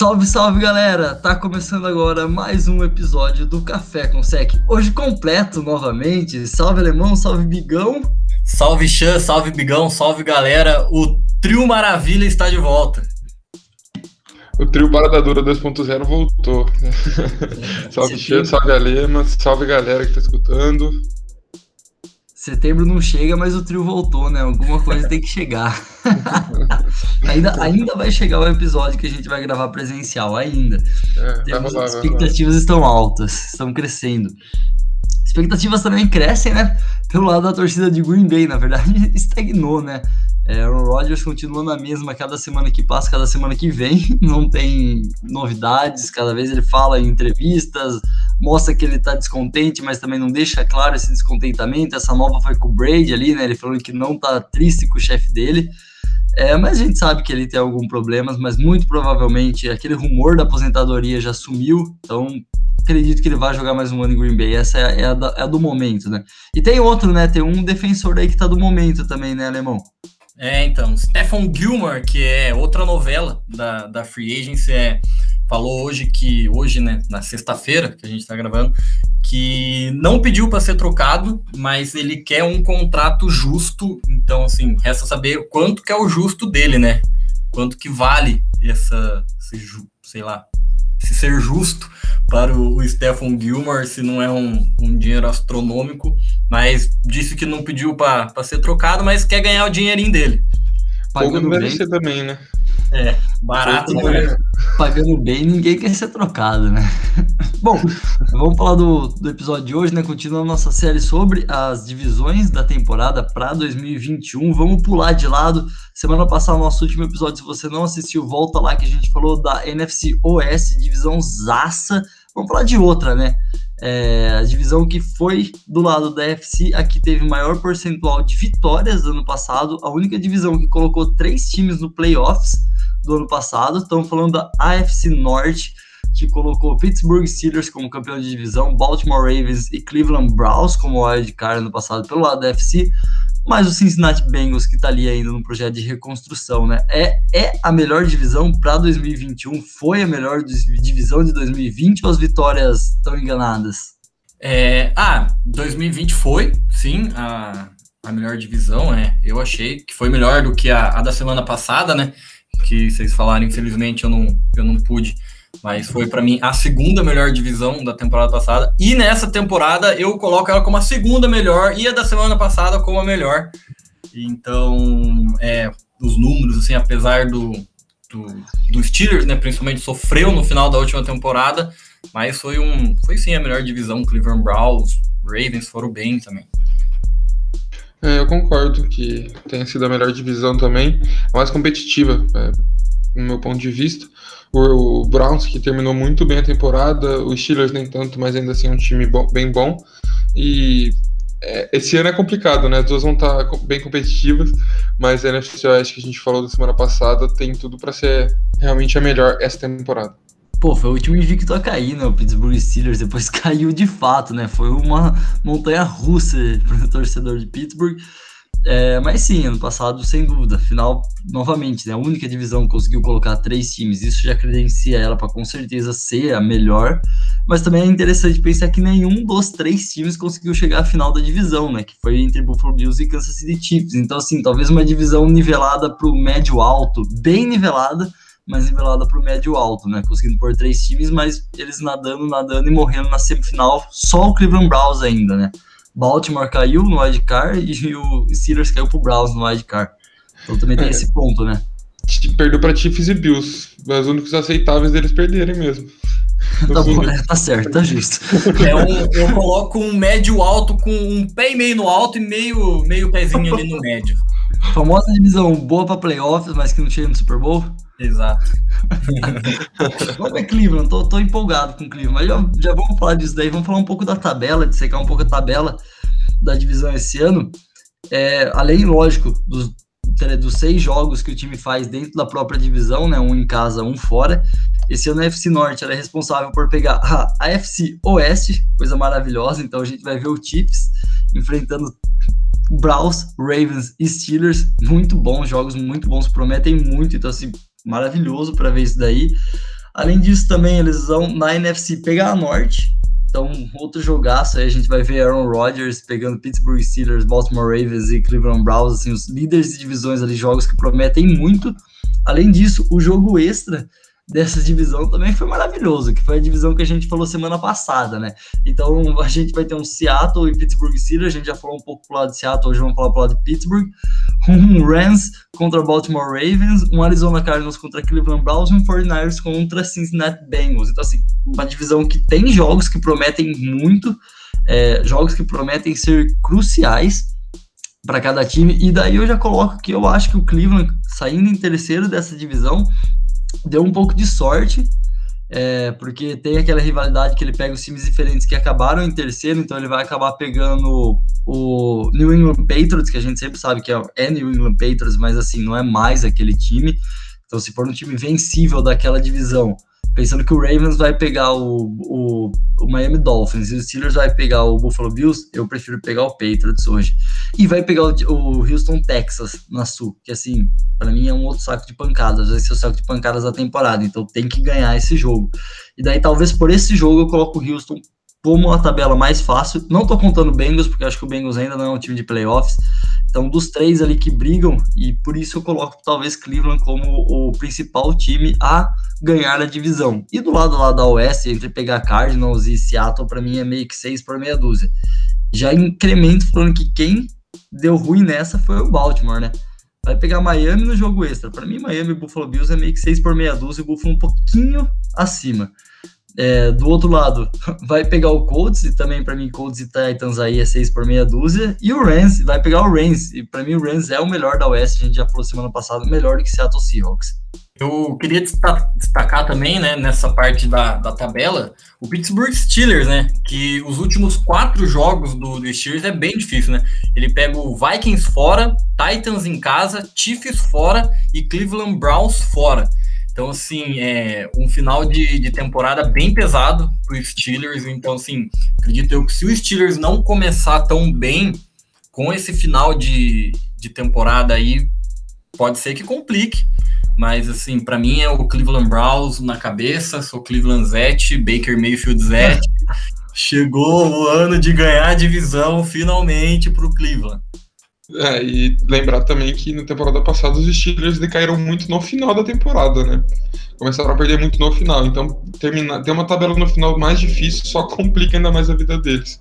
Salve, salve galera! Tá começando agora mais um episódio do Café com Sec. Hoje completo novamente. Salve alemão, salve bigão. Salve Chan, salve bigão, salve galera. O Trio Maravilha está de volta. O trio Paradadura 2.0 voltou. salve Chan, salve Alema, salve galera que tá escutando. Setembro não chega, mas o trio voltou, né? Alguma coisa tem que chegar. ainda, ainda vai chegar o episódio que a gente vai gravar presencial, ainda. É, Temos, rolar, expectativas estão altas, estão crescendo. Expectativas também crescem, né? Pelo lado da torcida de Green Bay, na verdade, estagnou, né? É, Aaron Rodgers continua na mesma cada semana que passa, cada semana que vem. Não tem novidades, cada vez ele fala em entrevistas, mostra que ele tá descontente, mas também não deixa claro esse descontentamento. Essa nova foi com o Brady ali, né? Ele falou que não tá triste com o chefe dele. É, mas a gente sabe que ele tem algum problemas, mas muito provavelmente aquele rumor da aposentadoria já sumiu, então acredito que ele vai jogar mais um ano em Green Bay. Essa é, é, a, é a do momento, né? E tem outro, né? Tem um defensor aí que tá do momento também, né, Alemão? É, então, Stephen Gilmore, que é outra novela da, da Free Agency, é, falou hoje que, hoje, né, na sexta-feira, que a gente tá gravando, que não pediu para ser trocado, mas ele quer um contrato justo, então, assim, resta saber quanto que é o justo dele, né? Quanto que vale essa, esse, sei lá, se ser justo para o, Stephen Gilmore, se não é um, um dinheiro astronômico, mas disse que não pediu para ser trocado, mas quer ganhar o dinheirinho dele. Pagando bem ser também, né? É, barato, né? Pagando bem, ninguém quer ser trocado, né? Bom, vamos falar do, do episódio de hoje, né? Continuando nossa série sobre as divisões da temporada para 2021. Vamos pular de lado. Semana passada, nosso último episódio, se você não assistiu, volta lá que a gente falou da NFC OS, divisão Zaça. Vamos falar de outra, né? É, a divisão que foi do lado da FC, a que teve maior percentual de vitórias do ano passado, a única divisão que colocou três times no playoffs do ano passado. Estamos falando da AFC Norte, que colocou Pittsburgh Steelers como campeão de divisão, Baltimore Ravens e Cleveland Browns como wild card no passado pelo lado da AFC mas o Cincinnati Bengals, que está ali ainda no projeto de reconstrução, né? É, é a melhor divisão para 2021? Foi a melhor divisão de 2020 ou as vitórias estão enganadas? É, ah, 2020 foi, sim, a, a melhor divisão, é. Eu achei que foi melhor do que a, a da semana passada, né? Que vocês falaram, infelizmente eu não, eu não pude mas foi para mim a segunda melhor divisão da temporada passada. E nessa temporada eu coloco ela como a segunda melhor e a da semana passada como a melhor. Então, é, os números, assim, apesar do, do, do Steelers, né, principalmente sofreu no final da última temporada, mas foi um, foi sim a melhor divisão. Cleveland Browns, Ravens foram bem também. É, eu concordo que tenha sido a melhor divisão também, a mais competitiva, é, no meu ponto de vista o, Browns, que terminou muito bem a temporada, os Steelers nem tanto, mas ainda assim é um time bom, bem bom. E é, esse ano é complicado, né? As duas vão estar bem competitivas, mas a NFC Oeste que a gente falou da semana passada tem tudo para ser realmente a melhor essa temporada. Pô, foi o último invicto a cair, né? O Pittsburgh Steelers depois caiu de fato, né? Foi uma montanha russa para o torcedor de Pittsburgh. É, mas sim, ano passado, sem dúvida, final, novamente, né, a única divisão que conseguiu colocar três times, isso já credencia ela para com certeza ser a melhor, mas também é interessante pensar que nenhum dos três times conseguiu chegar à final da divisão, né, que foi entre Buffalo Bills e Kansas City Chiefs, então assim, talvez uma divisão nivelada para o médio alto, bem nivelada, mas nivelada para o médio alto, né, conseguindo pôr três times, mas eles nadando, nadando e morrendo na semifinal, só o Cleveland Browns ainda, né, Baltimore caiu no wildcard e o Steelers caiu pro Browns no wildcard. Então também tem é. esse ponto, né? Perdeu para Chiefs e Bills. Os únicos aceitáveis deles perderem mesmo. tá, bom, é, tá certo, tá justo. É um, eu coloco um médio alto com um pé e meio no alto e meio, meio pezinho ali no médio. Famosa divisão boa para playoffs, mas que não chega no Super Bowl. Exato. Vamos ver Cleveland, tô, tô empolgado com o Cleveland, mas já, já vamos falar disso daí, vamos falar um pouco da tabela, de secar um pouco a tabela da divisão esse ano. É, além, lógico, dos, dos seis jogos que o time faz dentro da própria divisão, né, um em casa, um fora, esse ano a FC Norte é responsável por pegar a AFC Oeste, coisa maravilhosa, então a gente vai ver o Chiefs enfrentando Browns, Ravens e Steelers, muito bons jogos, muito bons, prometem muito, então assim, maravilhoso para ver isso daí. Além disso, também eles vão na NFC pegar a Norte. Então, outro jogaço aí, a gente vai ver Aaron Rodgers pegando Pittsburgh Steelers, Baltimore Ravens e Cleveland Browns, assim, os líderes de divisões ali, jogos que prometem muito. Além disso, o jogo extra dessa divisão também foi maravilhoso, que foi a divisão que a gente falou semana passada, né? Então a gente vai ter um Seattle e Pittsburgh Steelers, a gente já falou um pouco pro lado de Seattle, hoje vamos falar pro lado de Pittsburgh, um Rams contra Baltimore Ravens, um Arizona Cardinals contra Cleveland Browns e um 49ers contra Cincinnati Bengals. Então assim, uma divisão que tem jogos que prometem muito, é, jogos que prometem ser cruciais para cada time, e daí eu já coloco que eu acho que o Cleveland, saindo em terceiro dessa divisão, deu um pouco de sorte, é, porque tem aquela rivalidade que ele pega os times diferentes que acabaram em terceiro, então ele vai acabar pegando o New England Patriots, que a gente sempre sabe que é, é New England Patriots, mas assim, não é mais aquele time. Então, se for um time vencível daquela divisão, pensando que o Ravens vai pegar o, o, o, Miami Dolphins e o Steelers vai pegar o Buffalo Bills, eu prefiro pegar o Patriots hoje. E vai pegar o, o Houston Texas na Sul, que assim, para mim é um outro saco de pancadas, vai ser o saco de pancadas da temporada, então tem que ganhar esse jogo. E daí talvez por esse jogo eu coloco o Houston como a tabela mais fácil. Não tô contando o Bengals, porque acho que o Bengals ainda não é um time de playoffs. Então, dos três ali que brigam, e por isso eu coloco talvez Cleveland como o principal time a ganhar a divisão. E do lado lá da Oeste, entre pegar Cardinals e Seattle, para mim é meio que seis por meia dúzia. Já incremento falando que quem deu ruim nessa foi o Baltimore, né? Vai pegar Miami no jogo extra. Para mim, Miami e Buffalo Bills é meio que seis por meia dúzia, o Buffalo um pouquinho acima. É, do outro lado, vai pegar o Colts, e também para mim Colts e Titans aí é 6 por meia dúzia, e o Rams vai pegar o Rams, e para mim o Rams é o melhor da Oeste, a gente já falou semana passada, melhor do que Seattle Seahawks. Eu queria destacar também, né, nessa parte da, da tabela, o Pittsburgh Steelers, né, que os últimos quatro jogos do, do Steelers é bem difícil, né, ele pega o Vikings fora, Titans em casa, Chiefs fora e Cleveland Browns fora. Então, assim, é um final de, de temporada bem pesado para os Steelers. Então, assim, acredito eu que se o Steelers não começar tão bem com esse final de, de temporada aí, pode ser que complique. Mas, assim, para mim é o Cleveland Browns na cabeça, sou Cleveland Zete, Baker Mayfield Zete. Chegou o ano de ganhar a divisão finalmente para o Cleveland. É, e lembrar também que na temporada passada os Steelers decaíram muito no final da temporada, né? Começaram a perder muito no final. Então, terminar, ter uma tabela no final mais difícil só complica ainda mais a vida deles.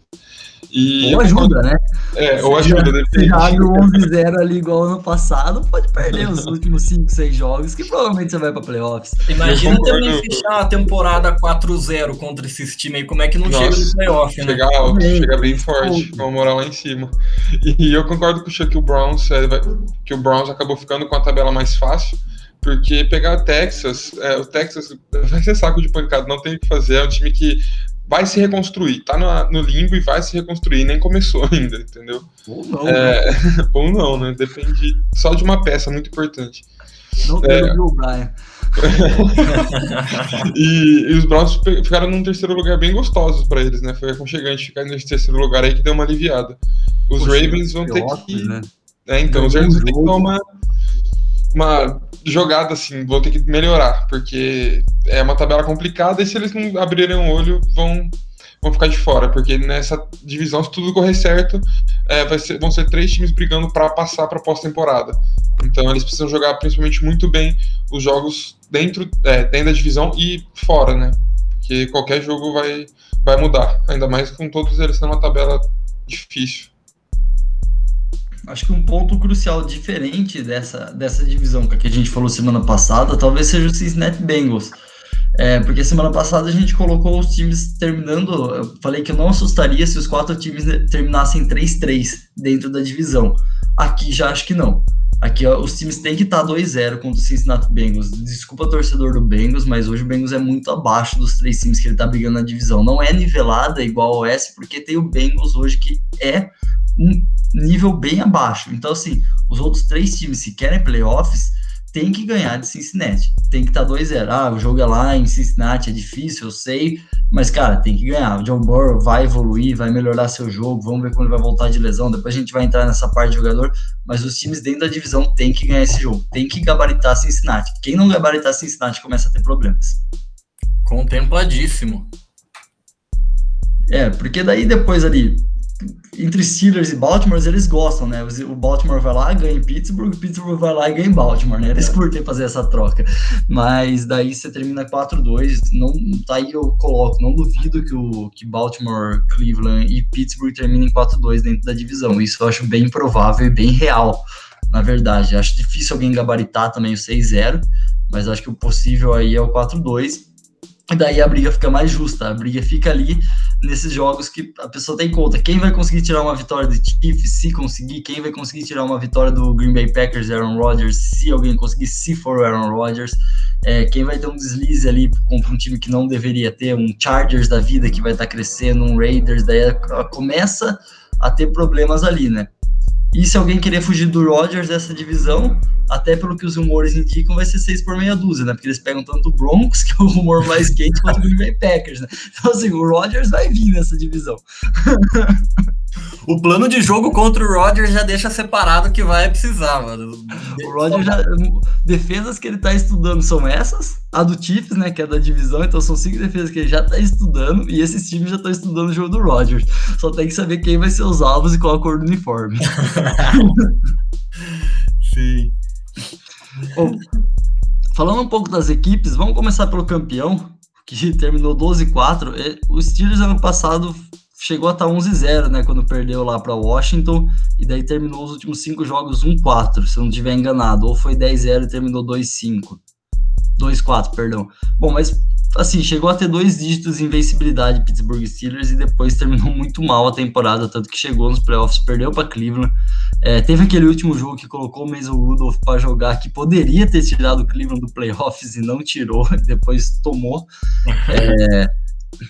E ou ajuda, né? É, ou ajuda. Se joga 11-0 ali igual ano passado, pode perder os últimos 5, 6 jogos, que provavelmente você vai pra playoffs. Imagina também fechar a temporada 4-0 contra esses times aí, como é que não Nossa, chega no playoff, né? Chega alto, bem, chega bem forte, com a moral lá em cima. E eu concordo com o Chuck que o Browns, é, que o Browns acabou ficando com a tabela mais fácil, porque pegar o Texas, é, o Texas vai ser saco de pancada, não tem o que fazer, é um time que vai se reconstruir, tá no, no, limbo e vai se reconstruir, nem começou ainda, entendeu? Ou não. É, né? ou não, né? Depende só de uma peça muito importante. Não é, o Brian. e, e, os Browns ficaram num terceiro lugar bem gostosos para eles, né? Foi aconchegante ficar nesse terceiro lugar aí que deu uma aliviada. Os Poxa, Ravens vão ter ótimo, que. Né? É, então, os Ravens vão ter que dar uma, uma jogada assim, vão ter que melhorar, porque é uma tabela complicada e se eles não abrirem o olho, vão, vão ficar de fora, porque nessa divisão, se tudo correr certo, é, ser, vão ser três times brigando para passar para pós-temporada. Então eles precisam jogar principalmente muito bem os jogos dentro, é, dentro da divisão e fora, né? Porque qualquer jogo vai, vai mudar, ainda mais com todos eles numa tabela difícil. Acho que um ponto crucial diferente dessa, dessa divisão que a gente falou semana passada, talvez seja o Cincinnati Bengals. É, porque semana passada a gente colocou os times terminando. Eu falei que eu não assustaria se os quatro times terminassem 3-3 dentro da divisão. Aqui já acho que não. Aqui ó, os times têm que estar 2-0 contra o Cincinnati Bengals. Desculpa, torcedor do Bengals, mas hoje o Bengals é muito abaixo dos três times que ele está brigando na divisão. Não é nivelada igual ao S, porque tem o Bengals hoje que é um nível bem abaixo. Então, assim, os outros três times, se querem playoffs, tem que ganhar de Cincinnati. Tem que estar tá 2-0. Ah, o jogo é lá em Cincinnati, é difícil, eu sei. Mas, cara, tem que ganhar. O John Burrow vai evoluir, vai melhorar seu jogo. Vamos ver quando ele vai voltar de lesão. Depois a gente vai entrar nessa parte de jogador. Mas os times dentro da divisão tem que ganhar esse jogo. Tem que gabaritar Cincinnati. Quem não gabaritar Cincinnati começa a ter problemas. Contempladíssimo. É, porque daí depois ali, entre Steelers e Baltimore, eles gostam, né? O Baltimore vai lá, ganha em Pittsburgh, Pittsburgh vai lá e ganha em Baltimore, né? Eles curtem fazer essa troca. Mas daí você termina 4-2, não tá aí eu coloco, não duvido que o que Baltimore, Cleveland e Pittsburgh terminem 4-2 dentro da divisão. Isso eu acho bem provável e bem real, na verdade. Acho difícil alguém gabaritar também o 6-0, mas acho que o possível aí é o 4-2. E daí a briga fica mais justa, a briga fica ali nesses jogos que a pessoa tem em conta. Quem vai conseguir tirar uma vitória do Chiefs, se conseguir, quem vai conseguir tirar uma vitória do Green Bay Packers, Aaron Rodgers, se alguém conseguir, se for o Aaron Rodgers. É, quem vai ter um deslize ali contra um time que não deveria ter, um Chargers da vida que vai estar tá crescendo, um Raiders, daí começa a ter problemas ali, né? E se alguém querer fugir do Rodgers dessa divisão, até pelo que os rumores indicam, vai ser seis por meia dúzia, né? Porque eles pegam tanto o Broncos, que é o rumor mais quente, quanto o Green Bay Packers, né? Então, assim, o Rodgers vai vir nessa divisão. O plano de jogo contra o Rodgers já deixa separado que vai precisar, mano. O Rodgers já. Defesas que ele tá estudando são essas, a do Chiefs, né? Que é da divisão, então são cinco defesas que ele já tá estudando, e esses times já estão estudando o jogo do Rodgers. Só tem que saber quem vai ser os alvos e qual a cor do uniforme. Sim. Bom, falando um pouco das equipes, vamos começar pelo campeão, que terminou 12-4. É, o Steelers ano passado chegou a estar 11-0, né, quando perdeu lá para Washington, e daí terminou os últimos cinco jogos 1-4, se eu não estiver enganado, ou foi 10-0 e terminou 2-5. 2-4, perdão. Bom, mas assim, chegou a ter dois dígitos de invencibilidade Pittsburgh Steelers e depois terminou muito mal a temporada, tanto que chegou nos playoffs, perdeu para Cleveland. É, teve aquele último jogo que colocou o Mason Rudolph para jogar, que poderia ter tirado o Cleveland do playoffs e não tirou, e depois tomou. É,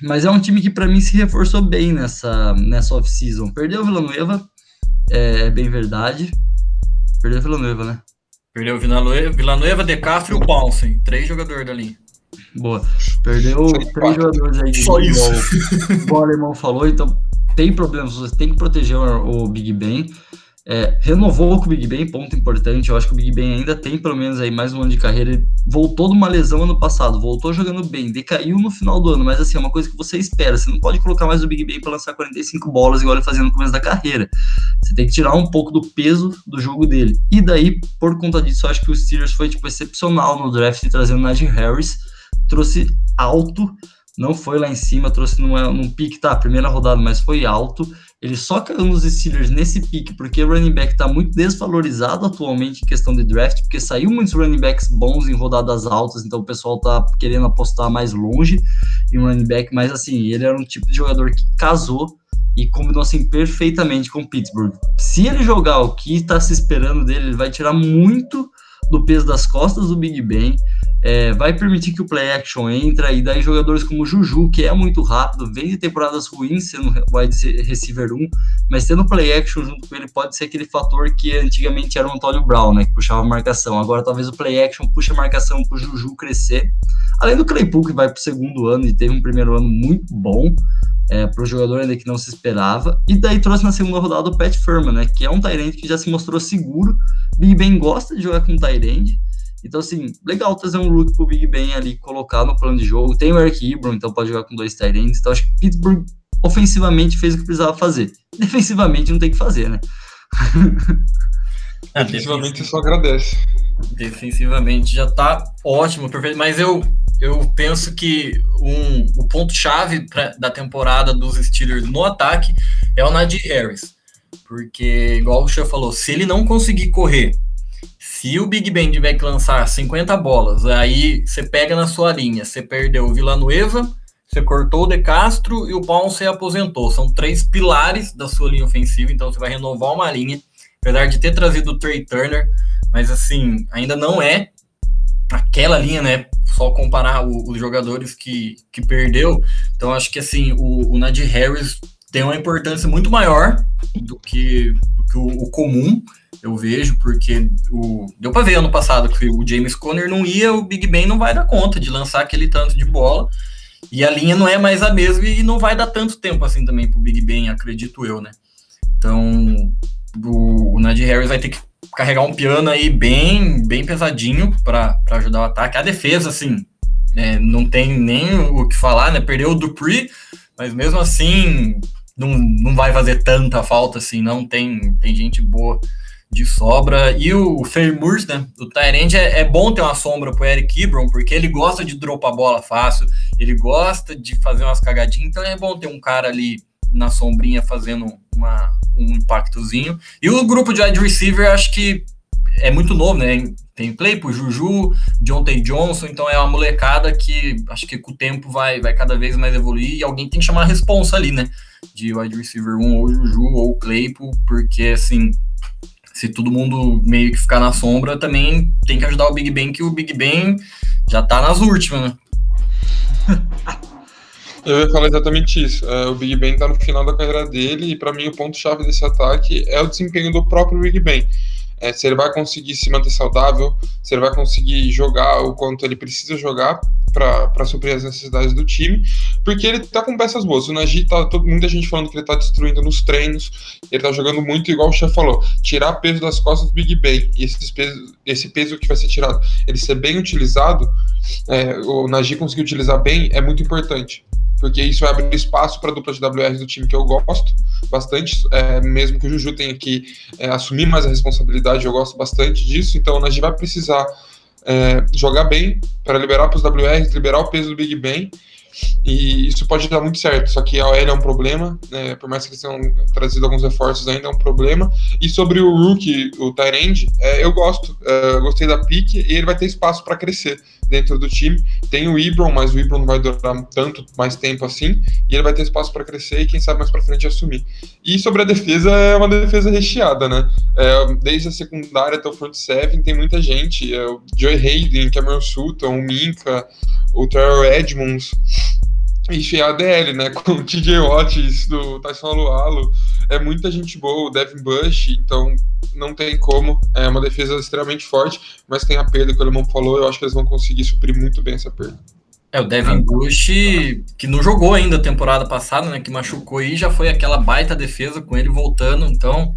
mas é um time que para mim se reforçou bem nessa, nessa off-season. Perdeu o Villanueva, é bem verdade. Perdeu o Villanueva, né? Perdeu o Villanueva, Villanueva De Castro e o Paulsen, três jogadores dali. Boa. Perdeu três jogadores aí. Só isso. Igual o alemão falou, então tem problemas, você tem que proteger o, o Big Ben. É, renovou com o Big Ben, ponto importante. Eu acho que o Big Ben ainda tem pelo menos aí mais um ano de carreira. Ele voltou de uma lesão ano passado, voltou jogando bem, decaiu no final do ano, mas assim, é uma coisa que você espera. Você não pode colocar mais o Big Ben para lançar 45 bolas igual ele fazia no começo da carreira. Você tem que tirar um pouco do peso do jogo dele. E daí, por conta disso, eu acho que o Steelers foi tipo excepcional no draft trazendo Najee Harris trouxe alto, não foi lá em cima, trouxe num, num pique, tá, primeira rodada, mas foi alto. Ele só caiu nos Steelers nesse pique, porque o running back tá muito desvalorizado atualmente em questão de draft, porque saiu muitos running backs bons em rodadas altas, então o pessoal tá querendo apostar mais longe em running back, mas assim, ele era um tipo de jogador que casou e combinou assim perfeitamente com Pittsburgh. Se ele jogar o que está se esperando dele, ele vai tirar muito do peso das costas do Big Ben é, vai permitir que o play action entre e daí jogadores como Juju, que é muito rápido, vem de temporadas ruins sendo wide receiver 1, mas tendo play action junto com ele pode ser aquele fator que antigamente era o Antônio Brown, né, que puxava a marcação. Agora talvez o play action puxe a marcação para o Juju crescer. Além do Claypool, que vai para o segundo ano e teve um primeiro ano muito bom, é, para o jogador ainda que não se esperava. E daí trouxe na segunda rodada o Pat Furman, né, que é um Tyrant que já se mostrou seguro. Big Ben gosta de jogar com Tyrant. Então, assim, legal trazer um look pro Big Ben ali, colocar no plano de jogo. Tem o Eric Ebron, então pode jogar com dois tight ends. Então, acho que Pittsburgh ofensivamente fez o que precisava fazer. Defensivamente não tem que fazer, né? É, defensivamente só agradece. Defensivamente já tá ótimo, perfeito. Mas eu, eu penso que um, o ponto-chave da temporada dos Steelers no ataque é o Najee Harris. Porque, igual o Xia falou, se ele não conseguir correr se o Big Ben tiver que lançar 50 bolas, aí você pega na sua linha, você perdeu o Villanueva, você cortou o De Castro e o Palm você aposentou. São três pilares da sua linha ofensiva, então você vai renovar uma linha, apesar de ter trazido o Trey Turner, mas assim, ainda não é aquela linha, né? Só comparar o, os jogadores que, que perdeu. Então acho que assim, o, o Nadir Harris tem uma importância muito maior do que, do que o, o comum eu vejo, porque o, deu para ver ano passado que o James Conner não ia, o Big Ben não vai dar conta de lançar aquele tanto de bola. E a linha não é mais a mesma e não vai dar tanto tempo assim também pro Big Ben, acredito eu, né? Então, o, o Nadir Harris vai ter que carregar um piano aí bem, bem pesadinho para ajudar o ataque. A defesa, assim, é, não tem nem o que falar, né? Perdeu o Dupree, mas mesmo assim não, não vai fazer tanta falta assim, não. Tem, tem gente boa de sobra. E o Fermurs, né? O Tyrande é, é, bom ter uma sombra pro Eric Ibron, porque ele gosta de dropar bola fácil, ele gosta de fazer umas cagadinhas, então é bom ter um cara ali na sombrinha fazendo uma, um impactozinho. E o grupo de wide receiver, acho que é muito novo, né? Tem Claypool, Juju, John T. Johnson, então é uma molecada que acho que com o tempo vai, vai cada vez mais evoluir e alguém tem que chamar a responsa ali, né? De wide receiver 1 ou Juju ou Claypool, porque assim, se todo mundo meio que ficar na sombra, também tem que ajudar o Big Ben, que o Big Ben já tá nas últimas, né? Eu ia falar exatamente isso. É, o Big Ben tá no final da carreira dele, e para mim o ponto-chave desse ataque é o desempenho do próprio Big Ben é, se ele vai conseguir se manter saudável, se ele vai conseguir jogar o quanto ele precisa jogar para suprir as necessidades do time, porque ele tá com peças boas. O Nagy tá todo, muita gente falando que ele tá destruindo nos treinos, ele tá jogando muito igual o chefe falou, tirar peso das costas do Big Ben, e esse peso, esse peso que vai ser tirado, ele ser bem utilizado, é, o Nagy conseguir utilizar bem é muito importante porque isso abre espaço para a dupla de WR do time que eu gosto bastante, é, mesmo que o Juju tenha que é, assumir mais a responsabilidade, eu gosto bastante disso, então a gente vai precisar é, jogar bem para liberar para os WRs, liberar o peso do Big Ben, e isso pode dar muito certo, só que a OL é um problema, né, por mais que eles tenham trazido alguns reforços, ainda é um problema. E sobre o Rookie, o Tyrande, é, eu gosto, é, gostei da pique e ele vai ter espaço para crescer dentro do time. Tem o Ibron, mas o Ibron não vai durar tanto mais tempo assim, e ele vai ter espaço para crescer e quem sabe mais para frente assumir. E sobre a defesa, é uma defesa recheada, né? É, desde a secundária até o front seven tem muita gente, é, o Joey Hayden, Cameron Sutton, o Minka, o Terrell Edmonds, e a DL, né? Com o TJ Watts do Tyson Alualo. É muita gente boa, o Devin Bush, então não tem como. É uma defesa extremamente forte, mas tem a perda que o Alemão falou, eu acho que eles vão conseguir suprir muito bem essa perda. É, o Devin Bush, que não jogou ainda a temporada passada, né? Que machucou e já foi aquela baita defesa com ele voltando, então.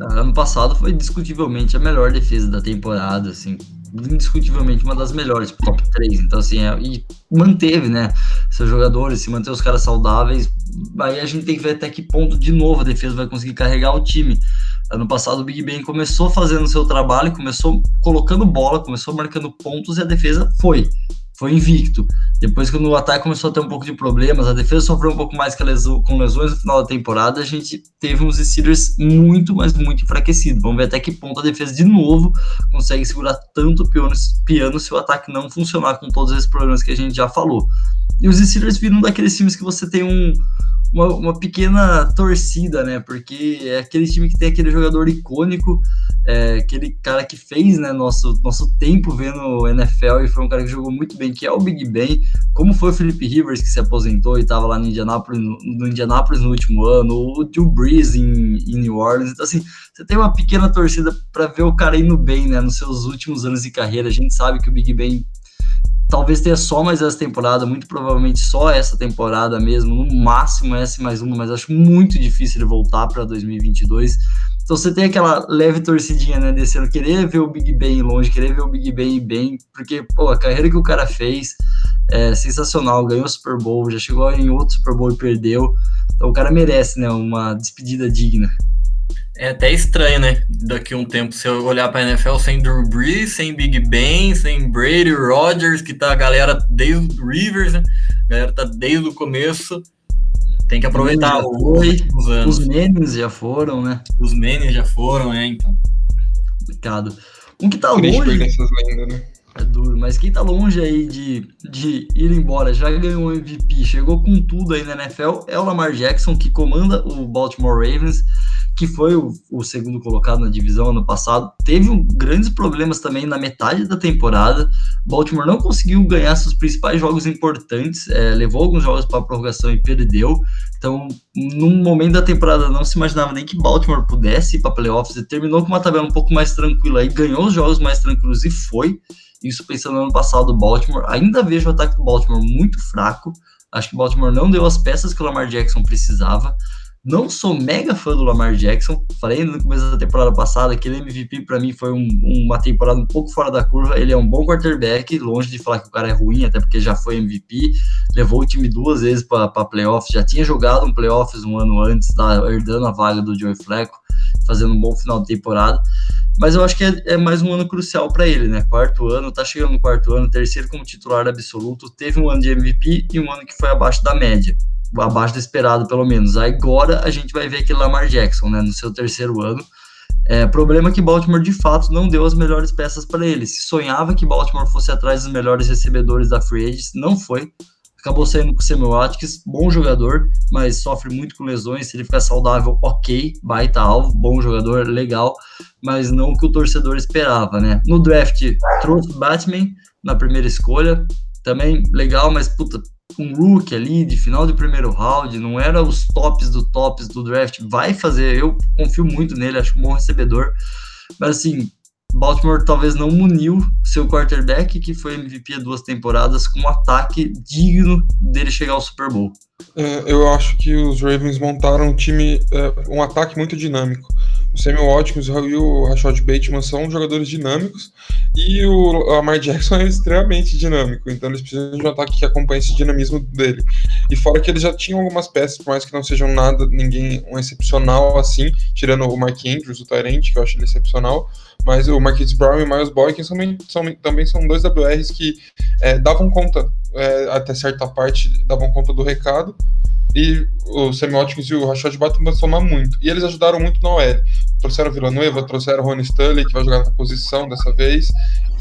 Ano passado foi discutivelmente a melhor defesa da temporada, assim indiscutivelmente uma das melhores, top 3. Então, assim, é, e manteve, né? Seus jogadores, se manter os caras saudáveis. Aí a gente tem que ver até que ponto, de novo, a defesa vai conseguir carregar o time. Ano passado, o Big Ben começou fazendo seu trabalho, começou colocando bola, começou marcando pontos e a defesa foi foi invicto. Depois, quando o ataque começou a ter um pouco de problemas, a defesa sofreu um pouco mais com lesões no final da temporada, a gente teve uns Steelers muito, mas muito enfraquecidos. Vamos ver até que ponto a defesa, de novo, consegue segurar tanto piano, piano se o ataque não funcionar com todos esses problemas que a gente já falou. E os Steelers viram daqueles times que você tem um, uma, uma, pequena torcida, né? Porque é aquele time que tem aquele jogador icônico, é, aquele cara que fez né, nosso, nosso tempo vendo o NFL e foi um cara que jogou muito bem, que é o Big Ben, como foi o Felipe Rivers, que se aposentou e estava lá no Indianapolis no, no, Indianapolis no último ano, o Drew Brees em, em New Orleans. Então, assim, você tem uma pequena torcida para ver o cara indo bem, né? Nos seus últimos anos de carreira. A gente sabe que o Big Ben talvez tenha só mais essa temporada, muito provavelmente só essa temporada mesmo, no máximo essa mais uma, mas acho muito difícil ele voltar para 2022. Então você tem aquela leve torcidinha, né, descendo, querer ver o Big Ben longe, querer ver o Big Ben bem, porque, pô, a carreira que o cara fez é sensacional, ganhou o Super Bowl, já chegou em outro Super Bowl e perdeu. Então o cara merece, né, uma despedida digna. É até estranho, né? Daqui a um tempo, se eu olhar para a NFL sem Drew Brees, sem Big Ben, sem Brady, Rodgers, que tá a galera desde o Rivers, né? A galera tá desde o começo. Tem que aproveitar os anos. Os memes já foram, né? Os memes já foram, é, então. Complicado. Um que tá longe. Essas lendas, né? É duro, mas quem tá longe aí de, de ir embora, já ganhou o MVP, chegou com tudo aí na NFL, é o Lamar Jackson, que comanda o Baltimore Ravens que foi o, o, segundo colocado na divisão ano passado, teve um, grandes problemas também na metade da temporada. Baltimore não conseguiu ganhar seus principais jogos importantes, é, levou alguns jogos para a prorrogação e perdeu. Então, num momento da temporada, não se imaginava nem que Baltimore pudesse ir para playoffs. E terminou com uma tabela um pouco mais tranquila e ganhou os jogos mais tranquilos e foi. Isso pensando no ano passado do Baltimore. Ainda vejo o ataque do Baltimore muito fraco. Acho que Baltimore não deu as peças que o Lamar Jackson precisava Não sou mega fã do Lamar Jackson. Falei no começo da temporada passada que ele MVP para mim foi um, uma temporada um pouco fora da curva. Ele é um bom quarterback, longe de falar que o cara é ruim, até porque já foi MVP. Levou o time duas vezes para playoffs. Já tinha jogado um playoffs um ano antes, tá herdando a vaga do Joey Flacco, fazendo um bom final de temporada. Mas eu acho que é, é mais um ano crucial para ele, né? Quarto ano, tá chegando no quarto ano, terceiro como titular absoluto. Teve um ano de MVP e um ano que foi abaixo da média abaixo do esperado, pelo menos. Agora a gente vai ver aquele Lamar Jackson, né, no seu terceiro ano. É, problema que Baltimore de fato não deu as melhores peças para ele. Se sonhava que Baltimore fosse atrás dos melhores recebedores da Free Agents, não foi. Acabou saindo com o Samuel Watkins, bom jogador, mas sofre muito com lesões. Se ele ficar saudável, ok, baita alvo, bom jogador, legal, mas não o que o torcedor esperava, né? No draft, trouxe Batman na primeira escolha, também legal, mas puta, um rookie ali de final de primeiro round, não era os tops do tops do draft, vai fazer, eu confio muito nele, acho um bom recebedor, mas assim, Baltimore talvez não muniu seu quarterback, que foi MVP há duas temporadas, com um ataque digno dele chegar ao Super Bowl. É, eu acho que os Ravens montaram um time, é, um ataque muito dinâmico. O Samuel Watkins e o Rashad Bateman são jogadores dinâmicos e o Lamar Jackson é extremamente dinâmico, então eles precisam de um ataque que acompanhe esse dinamismo dele. E fora que eles já tinham algumas peças, por mais que não sejam nada, ninguém um excepcional assim, tirando o Mark Andrews, o Tyrant, que eu acho ele excepcional, mas o Marquise Brown e o Miles Boykin também são, também são dois WRs que é, davam conta, é, até certa parte, davam conta do recado, e o Semióticos e o Rashad Bateman vão somar muito. E eles ajudaram muito na OL. Trouxeram Villanueva, trouxeram Ron Stanley, que vai jogar na posição dessa vez.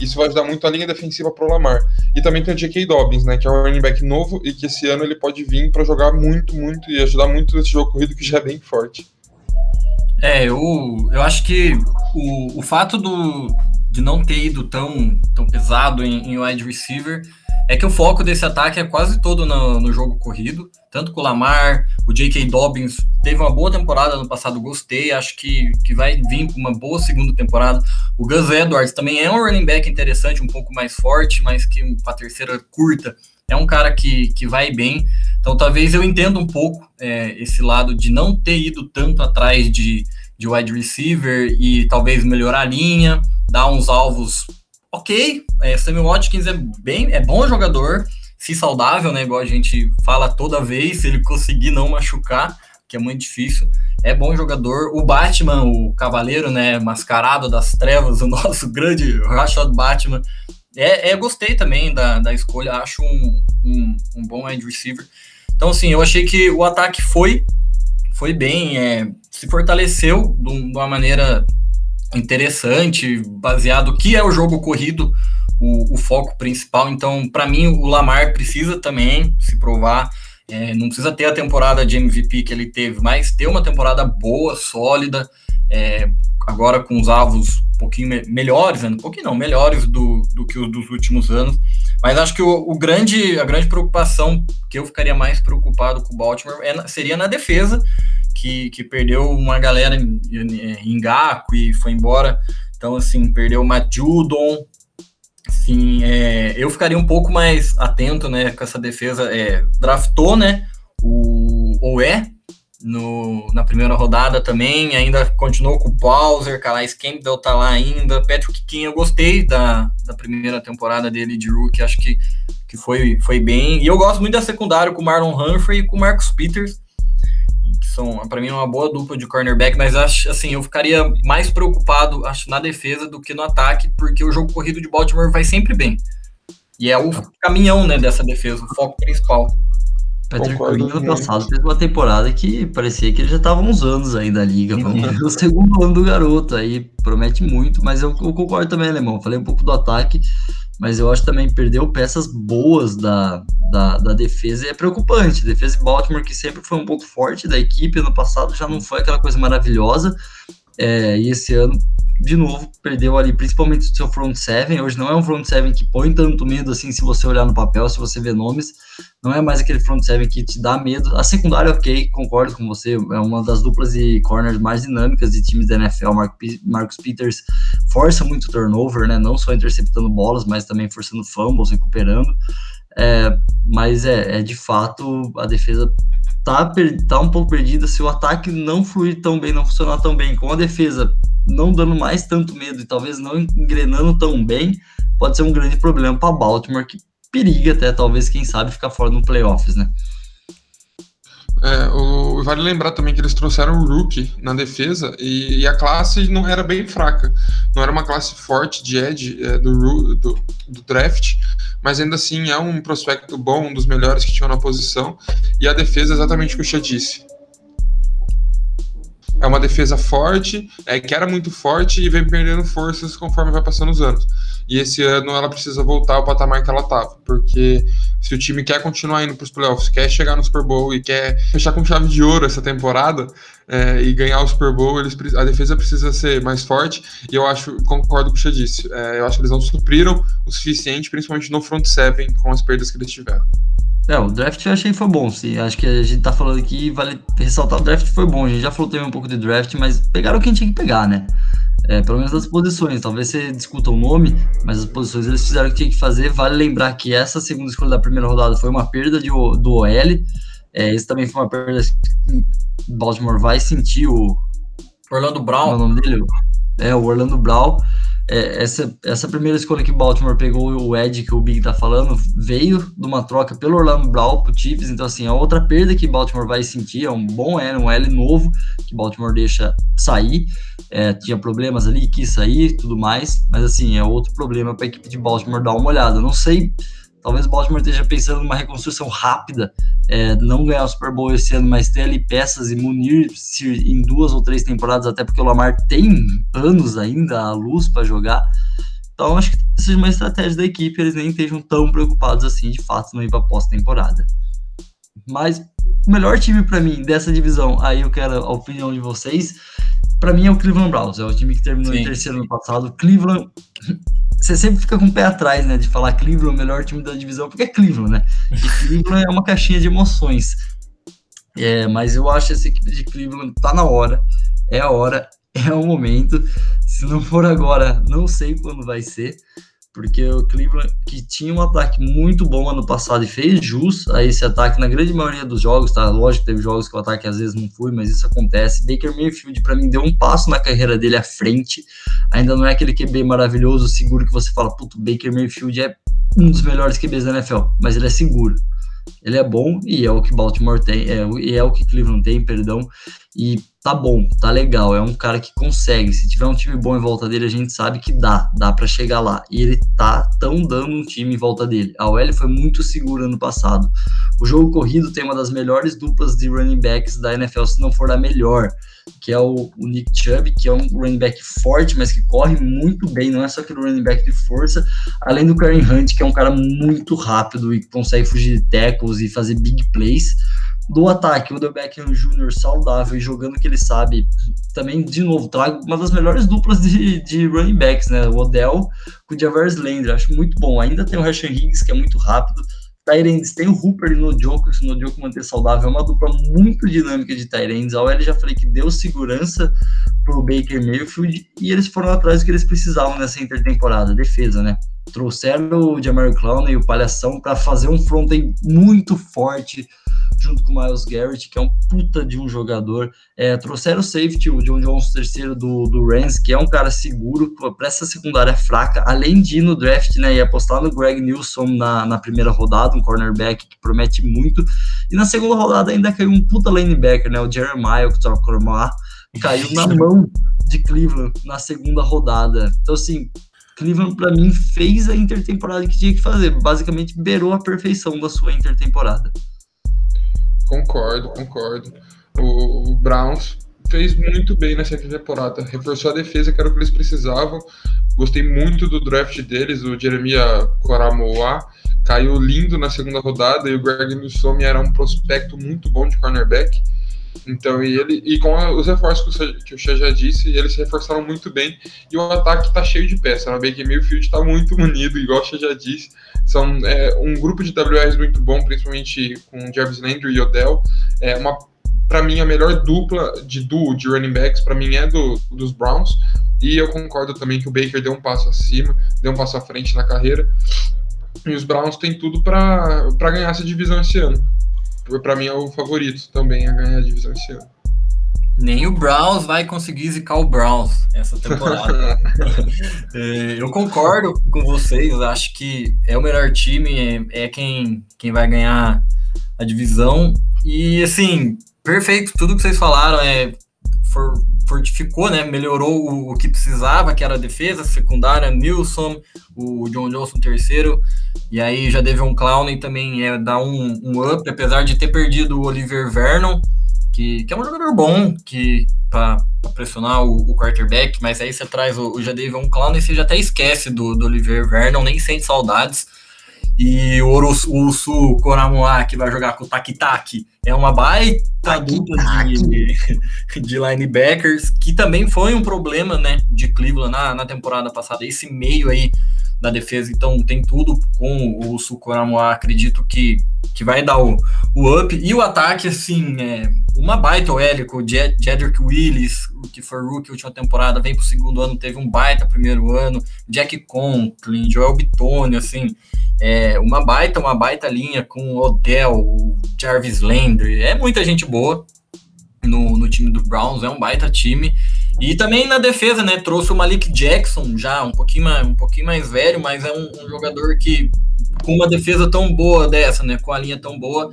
Isso vai ajudar muito a linha defensiva pro Lamar. E também tem o J.K. Dobbins, né, que é um running back novo e que esse ano ele pode vir para jogar muito, muito e ajudar muito nesse jogo corrido que já é bem forte. É, eu, eu acho que o, o fato do, de não ter ido tão, tão pesado em, em wide receiver é que o foco desse ataque é quase todo no, no jogo corrido, tanto com o Lamar, o J.K. Dobbins teve uma boa temporada no passado, gostei, acho que, que vai vir com uma boa segunda temporada. O Gus Edwards também é um running back interessante, um pouco mais forte, mas que para a terceira curta é um cara que, que vai bem. Então talvez eu entenda um pouco é, esse lado de não ter ido tanto atrás de, de wide receiver e talvez melhorar a linha, dar uns alvos ok. É, Samuel Watkins é bem, é bom jogador, se saudável, né? Igual a gente fala toda vez, se ele conseguir não machucar, que é muito difícil. É bom jogador. O Batman, o cavaleiro, né? Mascarado das trevas, o nosso grande Rashad Batman. É, é, gostei também da, da escolha, acho um, um, um bom wide receiver. Então, assim, eu achei que o ataque foi, foi bem, é, se fortaleceu de uma maneira interessante, baseado que é o jogo corrido, o, o foco principal. Então, para mim, o Lamar precisa também se provar. É, não precisa ter a temporada de MVP que ele teve, mas ter uma temporada boa, sólida, é, agora com os alvos um pouquinho me melhores, né? um pouquinho não, melhores do, do que os dos últimos anos. Mas acho que o, o, grande, a grande preocupação que eu ficaria mais preocupado com o Baltimore é, seria na defesa, que, que perdeu uma galera em, em Gaco e foi embora. Então, assim, perdeu o Matt Judon. Assim, é, eu ficaria um pouco mais atento, né, com essa defesa. É, draftou, né, o Oé no, na primeira rodada também, ainda continuou com o Bowser, Calais Campbell tá lá ainda, Patrick King, eu gostei da, da primeira temporada dele de rookie, acho que, que foi, foi bem, e eu gosto muito da secundária com o Marlon Humphrey e com o Marcus Peters, são, para mim, uma boa dupla de cornerback, mas acho assim, eu ficaria mais preocupado, acho, na defesa do que no ataque, porque o jogo corrido de Baltimore vai sempre bem. E é o caminhão, né, dessa defesa, o foco principal. Patrick Queen ano passado fez uma temporada que parecia que ele já estava uns anos aí da liga. Vamos o segundo ano do garoto aí, promete muito, mas eu, eu concordo também, Alemão. Falei um pouco do ataque mas eu acho também perdeu peças boas da, da, da, defesa e é preocupante. Defesa de Baltimore, que sempre foi um pouco forte da equipe, no passado já não foi aquela coisa maravilhosa, é, e esse ano de novo, perdeu ali principalmente o seu front seven. Hoje não é um front seven que põe tanto medo assim, se você olhar no papel, se você ver nomes. Não é mais aquele front seven que te dá medo. A secundária, ok, concordo com você. É uma das duplas de corners mais dinâmicas de times da NFL. Mark, Marcus Peters força muito turnover, né? Não só interceptando bolas, mas também forçando fumbles, recuperando. É, mas é, é de fato a defesa tá, tá um pouco perdida se o ataque não fluir tão bem, não funcionar tão bem, com a defesa não dando mais tanto medo e talvez não engrenando tão bem, pode ser um grande problema para Baltimore, que periga até, talvez, quem sabe, ficar fora no playoffs, né? É, o, vale lembrar também que eles trouxeram o Rookie na defesa e, e, a classe não era bem fraca. Não era uma classe forte de edge é, do, do, do, draft, mas ainda assim é um prospecto bom, um dos melhores que tinham na posição. E a defesa, exatamente o que o Xia disse. É uma defesa forte, é, que era muito forte e vem perdendo forças conforme vai passando os anos. E esse ano ela precisa voltar ao patamar que ela estava, porque se o time quer continuar indo para os playoffs, quer chegar no Super Bowl e quer fechar com chave de ouro essa temporada é, e ganhar o Super Bowl, eles, a defesa precisa ser mais forte. E eu acho, concordo com o que você disse, é, eu acho que eles não supriram o suficiente, principalmente no front seven, com as perdas que eles tiveram. É, o draft eu achei que foi bom, sim. Acho que a gente tá falando aqui, vale ressaltar, o draft foi bom. A gente já falou também um pouco de draft, mas pegaram quem tinha que pegar, né? É, pelo menos as posições. Talvez você discuta o nome, mas as posições eles fizeram o que tinha que fazer. Vale lembrar que essa segunda escolha da primeira rodada foi uma perda de, do OL. É, esse também foi uma perda que Baltimore vai sentir o. Orlando Brown. É o nome dele? É, o Orlando Brown é, essa, essa primeira escolha que Baltimore pegou, o Ed, que o Big tá falando, veio de uma troca pelo Orlando Brown pro Chiefs, então assim, é outra perda que Baltimore vai sentir, é um bom L, um L novo que Baltimore deixa sair, é, tinha problemas ali, quis sair, tudo mais, mas assim, é outro problema para a equipe de Baltimore dar uma olhada, não sei Talvez o Baltimore esteja pensando numa reconstrução rápida, é, não ganhar o Super Bowl esse ano, mas ter ali peças e munir-se em duas ou três temporadas, até porque o Lamar tem anos ainda à luz para jogar. Então, acho que seja uma estratégia da equipe, eles nem estejam tão preocupados assim, de fato, não ir para pós-temporada. Mas o melhor time para mim dessa divisão, aí eu quero a opinião de vocês. Para mim é o Cleveland Browns, é o time que terminou Sim. em terceiro no passado. Cleveland você sempre fica com o pé atrás, né, de falar Cleveland o melhor time da divisão, porque é Cleveland, né? E Cleveland é uma caixinha de emoções. É, mas eu acho essa equipe de Cleveland tá na hora, é a hora, é o momento. Se não for agora, não sei quando vai ser porque o Cleveland, que tinha um ataque muito bom ano passado e fez jus a esse ataque na grande maioria dos jogos, tá? Lógico que teve jogos que o ataque às vezes não foi, mas isso acontece. Baker Mayfield, para mim, deu um passo na carreira dele à frente. Ainda não é aquele QB maravilhoso, seguro que você fala, puto, Baker Mayfield é um dos melhores QBs da NFL, mas ele é seguro. Ele é bom e é o que Baltimore tem, é, e é o que Cleveland tem, perdão. E tá bom, tá legal. É um cara que consegue. Se tiver um time bom em volta dele, a gente sabe que dá, dá para chegar lá. E ele tá tão dando um time em volta dele. A OL foi muito segura no passado. O jogo corrido tem uma das melhores duplas de running backs da NFL, se não for a melhor, que é o, o Nick Chubb, que é um running back forte, mas que corre muito bem, não é só aquele running back de força, além do Karen Hunt, que é um cara muito rápido e consegue fugir de tackles e fazer big plays do ataque, o Odell Beckham Jr. saudável e jogando o que ele sabe, também, de novo, trago uma das melhores duplas de, de running backs, né? O Odell com o Javers Landry, acho muito bom. Ainda tem o Rashan Higgs, que é muito rápido. Tyrands, tem o Hooper e no Joker, se no Joker manter saudável, é uma dupla muito dinâmica de Tyrands. A OL já falei que deu segurança pro Baker Mayfield e eles foram atrás do que eles precisavam nessa intertemporada, defesa, né? Trouxeram o Jamar Clown e o Palhação para fazer um front muito forte, junto com o Miles Garrett, que é um puta de um jogador. É, trouxeram o safety, o John Jones terceiro do, do Rams, que é um cara seguro para essa secundária fraca, além de ir no draft né, e apostar no Greg Nilsson na, na primeira rodada, um cornerback que promete muito. E na segunda rodada ainda caiu um puta linebacker, né, o Jeremiah Okoromah, caiu na mão de Cleveland na segunda rodada. Então, assim, Cleveland, para mim, fez a intertemporada que tinha que fazer. Basicamente, beirou a perfeição da sua intertemporada. Concordo, concordo. O, o Browns fez muito bem nessa temporada. Reforçou a defesa, que era o que eles precisavam. Gostei muito do draft deles, o Jeremiah Coramoa caiu lindo na segunda rodada e o Greg Newsom era um prospecto muito bom de cornerback. Então, e ele e com os reforços que o Xê já disse, eles se reforçaram muito bem e o ataque tá cheio de peças. Né? O Baker Mayfield tá muito unido, igual o Xê já disse. São é, um grupo de WRs muito bom, principalmente com Jarvis Landry e Odell. É uma para mim a melhor dupla de duo de running backs para mim é do dos Browns. E eu concordo também que o Baker deu um passo acima, deu um passo à frente na carreira. E os Browns têm tudo para ganhar essa divisão esse ano. Para mim é o favorito também a ganhar a divisão esse ano. Nem o Browns vai conseguir zicar o Browns essa temporada. é, eu concordo com vocês, acho que é o melhor time, é, é, quem, quem vai ganhar a divisão. E assim, perfeito, tudo que vocês falaram é for, fortificou, né? Melhorou o, o, que precisava, que era a defesa, secundária, Nilson, o John Johnson terceiro, e aí já teve um Clown e também é dar um, um up, apesar de ter perdido o Oliver Vernon que, que é um jogador bom que para pressionar o, o, quarterback, mas aí você traz o, o Jadavion Clown e você já até esquece do, do Oliver Vernon, nem sente saudades. E o Urusu Koramoa, que vai jogar com o Taki é uma baita dupla de, de linebackers, que também foi um problema né, de Cleveland na, na temporada passada. Esse meio aí da defesa, então tem tudo com o Sukoramoa, acredito que, que vai dar o, o up. E o ataque, assim, é, uma baita com o Jedrick Willis, que foi rookie última temporada, vem pro segundo ano, teve um baita primeiro ano, Jack Conklin, Joel Bitonio, assim, é, uma baita, uma baita linha com Odell, Jarvis Landry, é muita gente boa no, no time do Browns, é um baita time. E também na defesa, né, trouxe o Malik Jackson, já um pouquinho mais, um pouquinho mais velho, mas é um, um jogador que com uma defesa tão boa dessa, né, com a linha tão boa,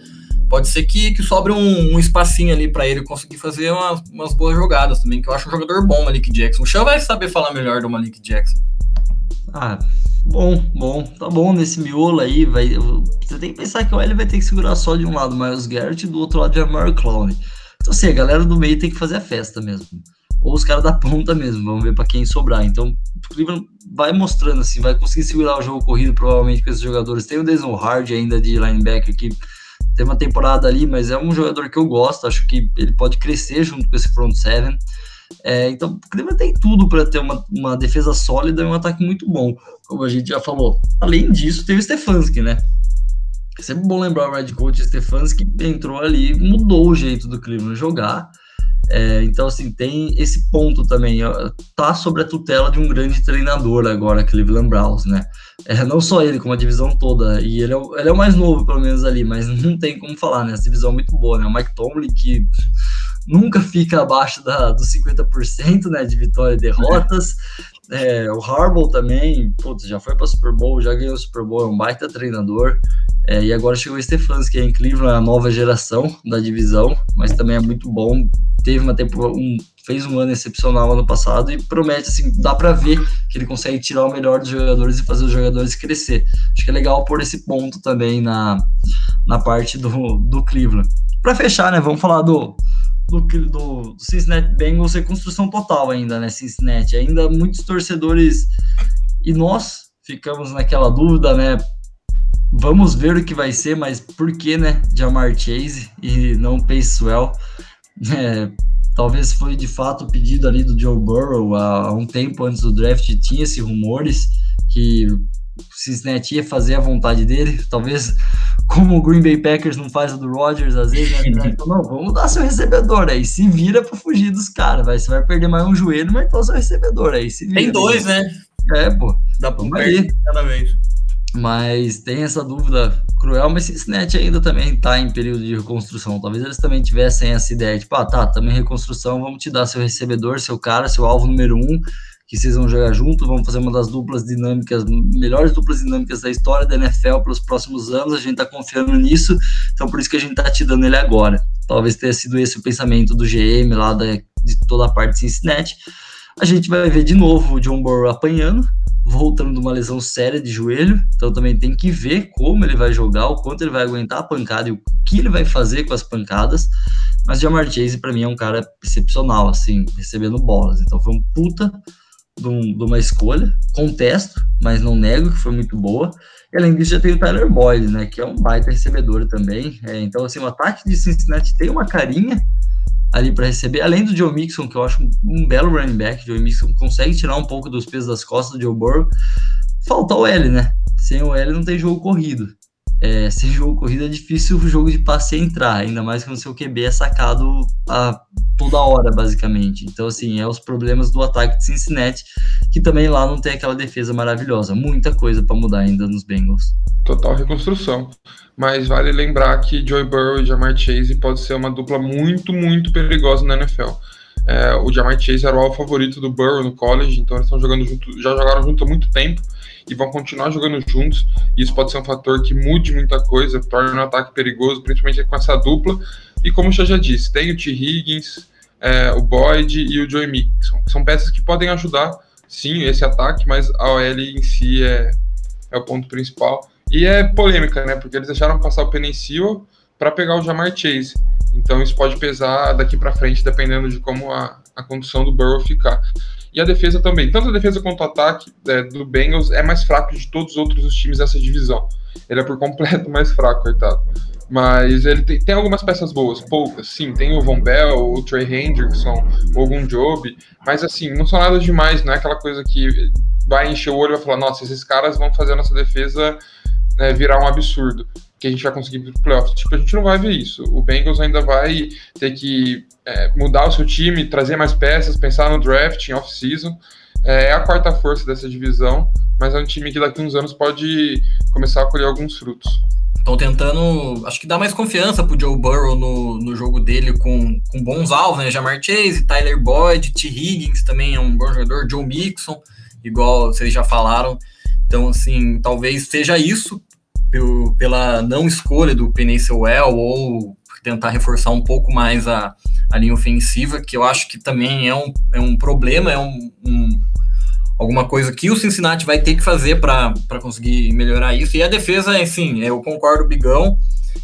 pode ser que, que sobre um, um espacinho ali para ele conseguir fazer umas, umas, boas jogadas também, que eu acho um jogador bom, Malik Jackson. O Chan vai saber falar melhor do Malik Jackson. Ah, bom, bom, tá bom nesse miolo aí, vai, você tem que pensar que o L vai ter que segurar só de um lado Miles Garrett e do outro lado Jamar Clown. Então assim, a galera do meio tem que fazer a festa mesmo. Ou os caras da ponta mesmo, vamos ver para quem sobrar. Então, o Cleveland vai mostrando assim, vai conseguir segurar o jogo corrido provavelmente com esses jogadores. Tem o Desmond Hard ainda de linebacker que tem uma temporada ali, mas é um jogador que eu gosto, acho que ele pode crescer junto com esse front seven. É, então, o Cleveland tem tudo para ter uma, uma defesa sólida e um ataque muito bom, como a gente já falou. Além disso, tem o Stefanski, né? É sempre bom lembrar o Red Coach Stefanski entrou ali, mudou o jeito do Cleveland jogar. É, então, assim, tem esse ponto também. Ó, tá sobre a tutela de um grande treinador agora, Cleveland Browns, né? É, não só ele, como a divisão toda. E ele é, ele é o mais novo, pelo menos, ali, mas não tem como falar, né? Essa divisão é muito boa, né? O Mike Tomlin, que nunca fica abaixo da, dos 50% né, de vitórias e derrotas. É, o Harbaugh também, putz, já foi para Super Bowl, já ganhou o Super Bowl, é um baita treinador. É, e agora chegou o Stefanski é em Cleveland, a nova geração da divisão, mas também é muito bom. Teve uma tempo, um, fez um ano excepcional ano passado e promete, assim, dá para ver que ele consegue tirar o melhor dos jogadores e fazer os jogadores crescer. Acho que é legal pôr esse ponto também na, na parte do, do Cleveland. Para fechar, né, vamos falar do, do, do, do Cincinnati Bengals reconstrução total ainda, né, Cincinnati. Ainda muitos torcedores e nós ficamos naquela dúvida, né, Vamos ver o que vai ser, mas por que, né? Jamar Chase e não Pacewell? É, talvez foi de fato o pedido ali do Joe Burrow há um tempo antes do draft. Tinha esses rumores que o Cincinnati ia fazer a vontade dele. Talvez, como o Green Bay Packers não faz a do Rodgers, às vezes, né? Então, não, vamos dar seu recebedor aí. Se vira para fugir dos caras. Vai, você vai perder mais um joelho, mas então seu recebedor aí. Se vira, Tem dois, né? É, pô. Dá pra perder cada vez. Mas tem essa dúvida cruel, mas Cincinnati ainda também está em período de reconstrução. Talvez eles também tivessem essa ideia, tipo, ah, tá, em reconstrução, vamos te dar seu recebedor, seu cara, seu alvo número um, que vocês vão jogar junto, vamos fazer uma das duplas dinâmicas, melhores duplas dinâmicas da história da NFL pelos próximos anos, a gente está confiando nisso, então por isso que a gente está te dando ele agora. Talvez tenha sido esse o pensamento do GM lá da, de toda a parte de Cincinnati. A gente vai ver de novo o John Burrow apanhando, voltando de uma lesão séria de joelho, então também tem que ver como ele vai jogar, o quanto ele vai aguentar a pancada e o que ele vai fazer com as pancadas. Mas Jamar Chase para mim é um cara excepcional, assim, recebendo bolas. Então foi um puta de, um, de, uma escolha, contesto, mas não nego que foi muito boa. E além disso já tem o Tyler Boyd, né, que é um baita recebedor também. É, então assim, o ataque de Cincinnati tem uma carinha ali para receber, além do Joe Mixon, que eu acho um, um belo running back, Joe Mixon consegue tirar um pouco dos pesos das costas do Joe Burrow, falta o L, né? Sem o L não tem jogo corrido. É, sem jogo corrido é difícil o jogo de passe entrar, ainda mais quando seu QB é sacado a toda hora, basicamente. Então, assim, é os problemas do ataque de Cincinnati, que também lá não tem aquela defesa maravilhosa. Muita coisa para mudar ainda nos Bengals. Total reconstrução. Mas vale lembrar que Joey Burrow e Jamar Chase pode ser uma dupla muito, muito perigosa na NFL. É, o Jamar Chase era o favorito do Burrow no college, então eles estão jogando junto, já jogaram junto há muito tempo e vão continuar jogando juntos. Isso pode ser um fator que mude muita coisa, torne um ataque perigoso, principalmente com essa dupla. E como eu já disse, tem o T. Higgins, é, o Boyd e o Joey Mixon, são peças que podem ajudar, sim, esse ataque, mas a OL em si é, é o ponto principal. E é polêmica, né? Porque eles deixaram passar o Penicil para pegar o Jamar Chase. Então isso pode pesar daqui para frente, dependendo de como a, a condução do Burrow ficar. E a defesa também. Tanto a defesa quanto o ataque é, do Bengals é mais fraco de todos os outros times dessa divisão. Ele é por completo mais fraco, coitado. Mas ele tem, tem, algumas peças boas, poucas, sim. Tem o Von Bell, o Trey Hendrickson, algum Job, mas assim, não são nada demais, não é aquela coisa que vai encher o olho e vai falar, nossa, esses caras vão fazer a nossa defesa né, virar um absurdo que a gente vai conseguir ir pro playoffs. Tipo, a gente não vai ver isso. O Bengals ainda vai ter que é, mudar o seu time, trazer mais peças, pensar no draft, em off-season. É, é a quarta força dessa divisão, mas é um time que daqui a uns anos pode começar a colher alguns frutos. Estão tentando, acho que dar mais confiança pro Joe Burrow no, no jogo dele com, com bons alvos, né? Jamar Chase, Tyler Boyd, T. Higgins também é um bom jogador, Joe Mixon, igual vocês já falaram. Então, assim, talvez seja isso pela não escolha do Penny Sewell ou tentar reforçar um pouco mais a, a linha ofensiva, que eu acho que também é um, é um problema, é um, um alguma coisa que o Cincinnati vai ter que fazer para conseguir melhorar isso. E a defesa, assim, eu concordo, Bigão.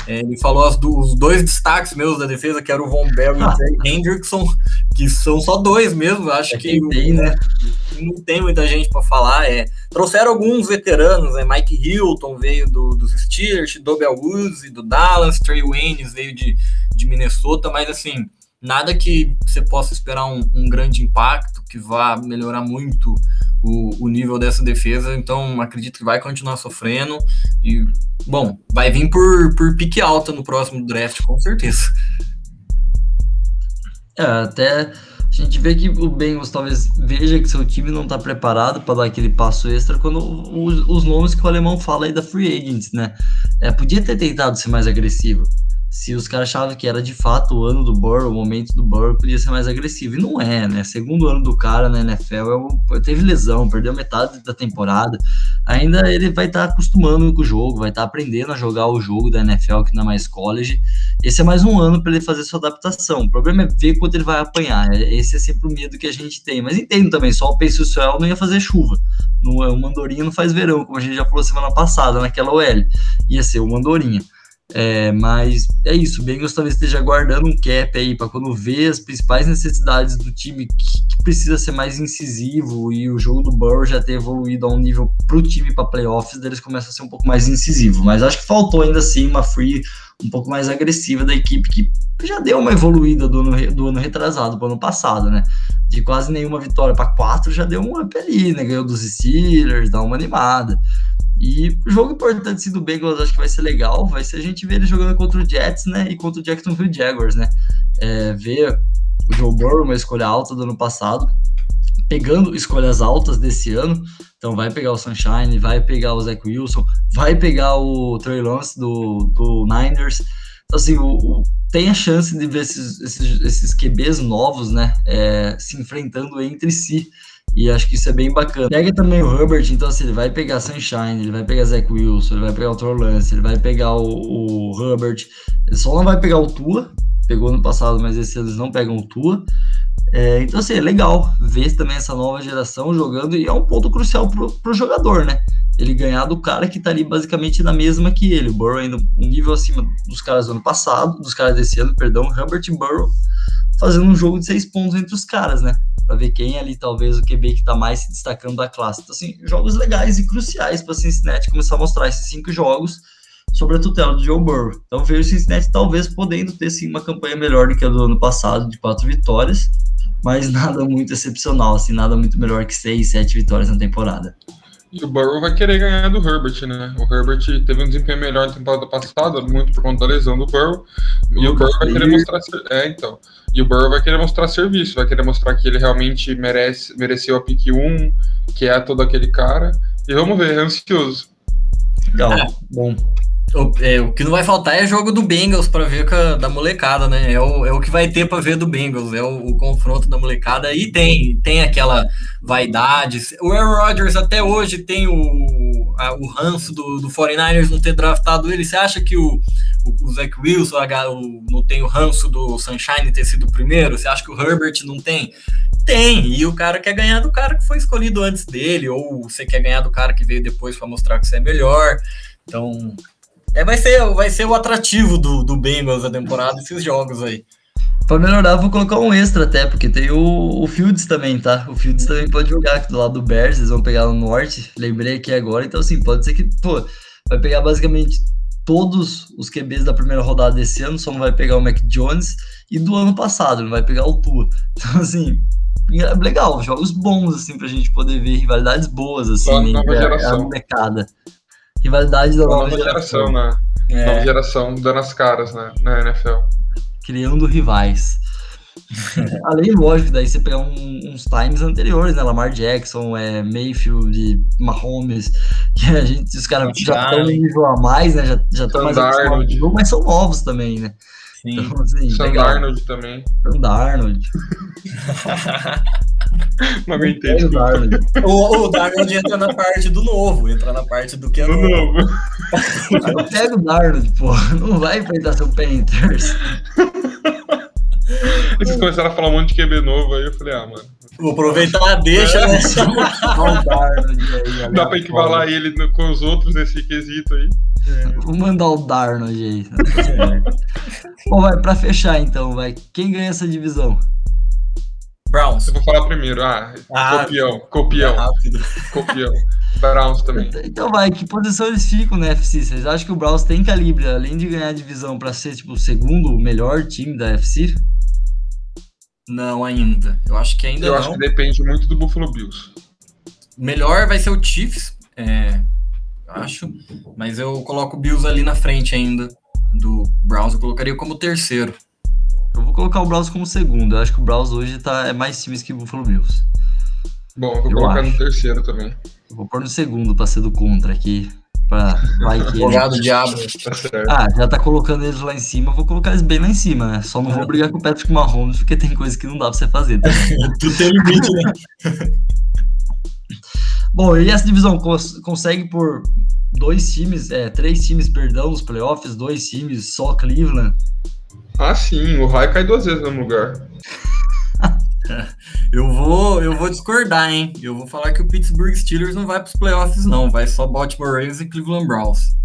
É, ele falou do, os dois destaques meus da defesa, que era o Von Bell e o Trey Hendrickson, que são só dois mesmo. Acho é que tem, né? não tem muita gente para falar. É, trouxeram alguns veteranos, né? Mike Hilton veio do, dos Steelers, Dobel Woods do Dallas, Trey Waynes veio de, de Minnesota, mas assim, nada que você possa esperar um, um grande impacto, que vá melhorar muito o, o, nível dessa defesa, então acredito que vai continuar sofrendo e, bom, vai vir por, por pique alta no próximo draft, com certeza. É, até a gente vê que o Bengals talvez veja que seu time não está preparado para dar aquele passo extra quando os, os, nomes que o alemão fala aí da free agents, né? É, podia ter tentado ser mais agressivo se os caras achavam que era de fato o ano do Burrow, o momento do Burrow podia ser mais agressivo. E não é, né? Segundo ano do cara na NFL, é teve lesão, perdeu metade da temporada. Ainda ele vai estar tá acostumando com o jogo, vai estar tá aprendendo a jogar o jogo da NFL, que não é mais college. Esse é mais um ano para ele fazer sua adaptação. O problema é ver quanto ele vai apanhar. Esse é sempre o medo que a gente tem. Mas entendo também, só o Pace Céu não ia fazer chuva. No, o Mandorinha não faz verão, como a gente já falou semana passada naquela OL. Ia ser o Mandorinha. É, mas é isso, o Bengals talvez esteja guardando um cap aí para quando vê as principais necessidades do time que, que, precisa ser mais incisivo e o jogo do Burrow já ter evoluído a um nível para o time para playoffs, deles começa a ser um pouco mais incisivo. Mas acho que faltou ainda assim uma free um pouco mais agressiva da equipe que já deu uma evoluída do ano, do ano retrasado para ano passado, né? De quase nenhuma vitória para quatro já deu um up ali, né? Ganhou dos Steelers, dá uma animada. E o jogo importante do Bengals acho que vai ser legal, vai ser a gente ver ele jogando contra o Jets, né, e contra o Jacksonville Jaguars, né, é, ver o Joe Burrow, uma escolha alta do ano passado, pegando escolhas altas desse ano, então vai pegar o Sunshine, vai pegar o Zach Wilson, vai pegar o Trey Lance do, do Niners, então assim, o, o, tem a chance de ver esses, esses, esses QBs novos, né, é, se enfrentando entre si, e acho que isso é bem bacana. Pega também o Herbert, então assim, ele vai pegar Sunshine, ele vai pegar Zach Wilson, ele vai pegar o Trolance, ele vai pegar o, o Herbert. Ele só não vai pegar o Tua, pegou no passado, mas esse eles não pegam o Tua. É, então, assim, é legal ver também essa nova geração jogando e é um ponto crucial pro, pro jogador, né? Ele ganhar do cara que tá ali basicamente na mesma que ele. O Burrow ainda um nível acima dos caras do ano passado, dos caras desse ano, perdão, Herbert e Burrow fazendo um jogo de seis pontos entre os caras, né? Para ver quem ali talvez o QB que está mais se destacando da classe. Então, assim, jogos legais e cruciais para Cincinnati começar a mostrar esses cinco jogos sobre a tutela do Joe Burrow. Então, vejo o Cincinnati talvez podendo ter sim uma campanha melhor do que a do ano passado, de quatro vitórias, mas nada muito excepcional, assim, nada muito melhor que seis, sete vitórias na temporada. E o Burrow vai querer ganhar do Herbert, né? O Herbert teve um desempenho melhor na temporada passada, muito por conta da lesão do Burrow. E o Burrow vai querer mostrar. É, então. E o Burrow vai querer mostrar serviço, vai querer mostrar que ele realmente merece, mereceu a pick 1, que é todo aquele cara. E vamos ver, é ansioso. Legal, é. bom. O, é, o, que não vai faltar é jogo do Bengals para ver a, da molecada, né? É o, é o que vai ter para ver do Bengals, é o, o, confronto da molecada. E tem, tem aquela vaidade. O Aaron Rodgers até hoje tem o, a, o ranço do, do 49ers não ter draftado ele. Você acha que o, o, o Zach Wilson o, não tem o ranço do Sunshine ter sido o primeiro? Você acha que o Herbert não tem? Tem, e o cara quer ganhar do cara que foi escolhido antes dele, ou você quer ganhar do cara que veio depois para mostrar que você é melhor. Então, é, vai, ser, vai ser o atrativo do, do Bengals da temporada, esses jogos aí. Pra melhorar, vou colocar um extra até, porque tem o, o Fields também, tá? O Fields também pode jogar aqui do lado do Bears, eles vão pegar no norte, lembrei aqui agora, então assim, pode ser que, pô, vai pegar basicamente todos os QBs da primeira rodada desse ano, só não vai pegar o Mac Jones, e do ano passado, não vai pegar o Tua. Então, assim, é legal, jogos bons, assim, pra gente poder ver rivalidades boas, assim, nova a, geração. a. Rivalidade da nova, nova geração, geração, né? É. Nova geração dando as caras né, na NFL. Criando rivais. Além, lógico, daí você pegar um, uns times anteriores, né? Lamar Jackson, é, Mayfield, Mahomes, que a gente, os caras já estão no nível a mais, né? Já estão mais acostumados, mas são novos também, né? Sim. Então, assim, Sam Darnold também. Sam Darnold. Não aguentei. O Darnold. o, o Darnold entra na parte do novo, entra na parte do que é novo. novo. Pega o Darnold, pô. Não vai enfrentar seu Panthers. Eles começaram a falar um monte de QB novo aí, eu falei, ah, mano. Vou aproveitar, deixa, né? Dá pra equivalar ele com os outros nesse quesito aí. É. Vou mandar o Darnold aí. É. Bom, vai, pra fechar então, vai. Quem ganha essa divisão? Browns. Eu vou falar primeiro. Ah, ah copião, copião. Rápido. Copião. Browns também. Então vai, que posição eles ficam na FC? Vocês acham que o Browns tem calibre, além de ganhar a divisão, para ser tipo o segundo melhor time da FC? Não, ainda. Eu acho que ainda Eu não. acho que depende muito do Buffalo Bills. Melhor vai ser o Chiefs, é, acho. Mas eu coloco o Bills ali na frente ainda do Browns. Eu colocaria como terceiro. Eu vou colocar o Browns como segundo. Eu acho que o Browns hoje tá, é mais times que o Buffalo Bills. Bom, eu vou eu colocar acho. no terceiro também. Eu vou pôr no segundo para ser do contra aqui. Pra, vai que ele... diabo. Tá ah, já tá colocando eles lá em cima, vou colocar eles bem lá em cima, né? Só não vou brigar com o Patrick Mahomes, porque tem coisa que não dá pra você fazer. Tá? tu tem limite, né? Bom, e essa divisão cons consegue por dois times, é, três times, perdão, nos playoffs, dois times, só Cleveland. Ah, sim, o Rai cai duas vezes no mesmo lugar. Eu vou, eu vou discordar, hein? Eu vou falar que o Pittsburgh Steelers não vai para os playoffs, não. Vai só Baltimore Ravens e Cleveland Browns.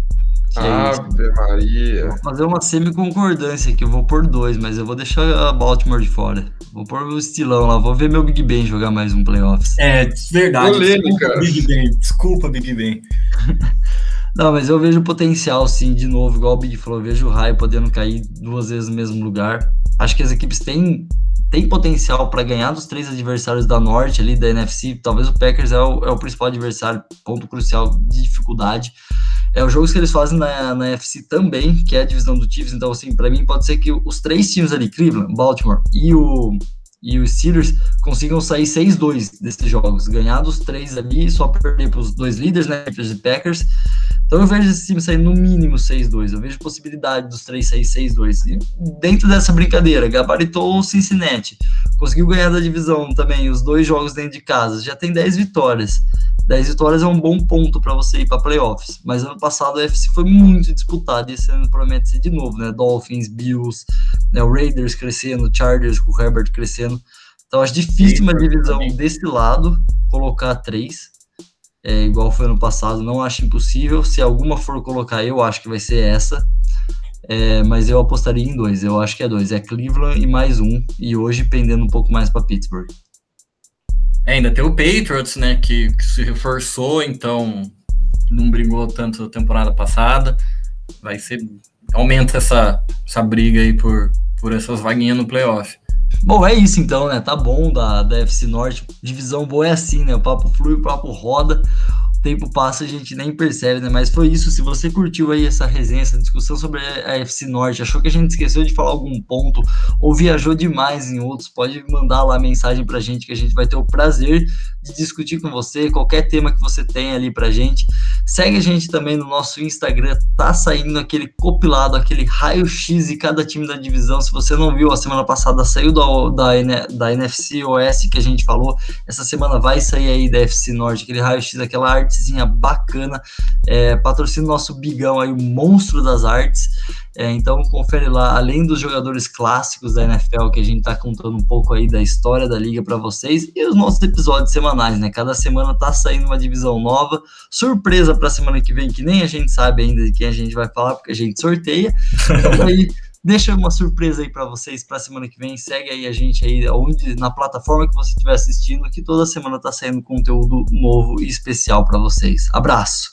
Ave Maria. Vou fazer uma semi-concordância aqui. Eu vou pôr dois, mas eu vou deixar a Baltimore de fora. Vou pôr o estilão lá. Vou ver meu Big Ben jogar mais um playoffs. É, verdade. Polêmica. Desculpa, Big Ben. Desculpa, Big Ben. Não, mas eu vejo potencial, sim, de novo, igual o Big falou. Eu vejo o Rai podendo cair duas vezes no mesmo lugar. Acho que as equipes têm tem potencial para ganhar dos três adversários da Norte ali da NFC. Talvez o Packers é o, é o principal adversário, ponto crucial de dificuldade. É os jogos que eles fazem na, na NFC também, que é a divisão do Chiefs. Então, assim, para mim pode ser que os três times ali, Cleveland, Baltimore e o e os Steelers consigam sair 6-2 desses jogos, ganhar dos três ali, só perder para os dois líderes, né, Packers e Packers, então eu vejo esse time sair no mínimo 6-2. Eu vejo possibilidade dos três sair 6-2. E dentro dessa brincadeira, gabaritou o Cincinnati. Conseguiu ganhar da divisão também, os dois jogos dentro de casa. Já tem 10 vitórias. 10 vitórias é um bom ponto para você ir para playoffs. Mas ano passado a FC foi muito disputado e esse ano promete ser de novo, né? Dolphins, Bills, né? o Raiders crescendo, Chargers com o Herbert crescendo. Então acho difícil uma divisão desse lado colocar três é, igual foi ano passado, não acho impossível. Se alguma for colocar, eu acho que vai ser essa. É, mas eu apostaria em dois. Eu acho que é dois. É Cleveland e mais um. E hoje pendendo um pouco mais para Pittsburgh. É, ainda tem o Patriots, né? Que, que, se reforçou, então não brigou tanto na temporada passada. Vai ser. Aumenta essa, essa briga aí por, por essas vaguinhas no playoff. Bom, é isso então, né? Tá bom da, da FC Norte. Divisão boa é assim, né? O papo flui, o papo roda. tempo passa a gente nem percebe, né? Mas foi isso. Se você curtiu aí essa resenha, essa discussão sobre a FC Norte, achou que a gente esqueceu de falar algum ponto ou viajou demais em outros, pode mandar lá mensagem pra gente que a gente vai ter o prazer discutir com você, qualquer tema que você tem ali pra gente. Segue a gente também no nosso Instagram, tá saindo aquele compilado, aquele raio-x de cada time da divisão. Se você não viu, a semana passada saiu da, da, da NFC OS que a gente falou, essa semana vai sair aí da FC Norte, aquele raio-x, aquela artezinha bacana. É, patrocina o nosso Bigão aí, o monstro das artes. É, então confere lá, além dos jogadores clássicos da NFL, que a gente tá contando um pouco aí da história da liga para vocês, e os nossos episódios semanais, né? Cada semana tá saindo uma divisão nova. Surpresa para semana que vem, que nem a gente sabe ainda de quem a gente vai falar, porque a gente sorteia. Então aí deixa uma surpresa aí para vocês para semana que vem. Segue aí a gente aí onde na plataforma que você estiver assistindo, que toda semana tá saindo conteúdo novo e especial para vocês. Abraço.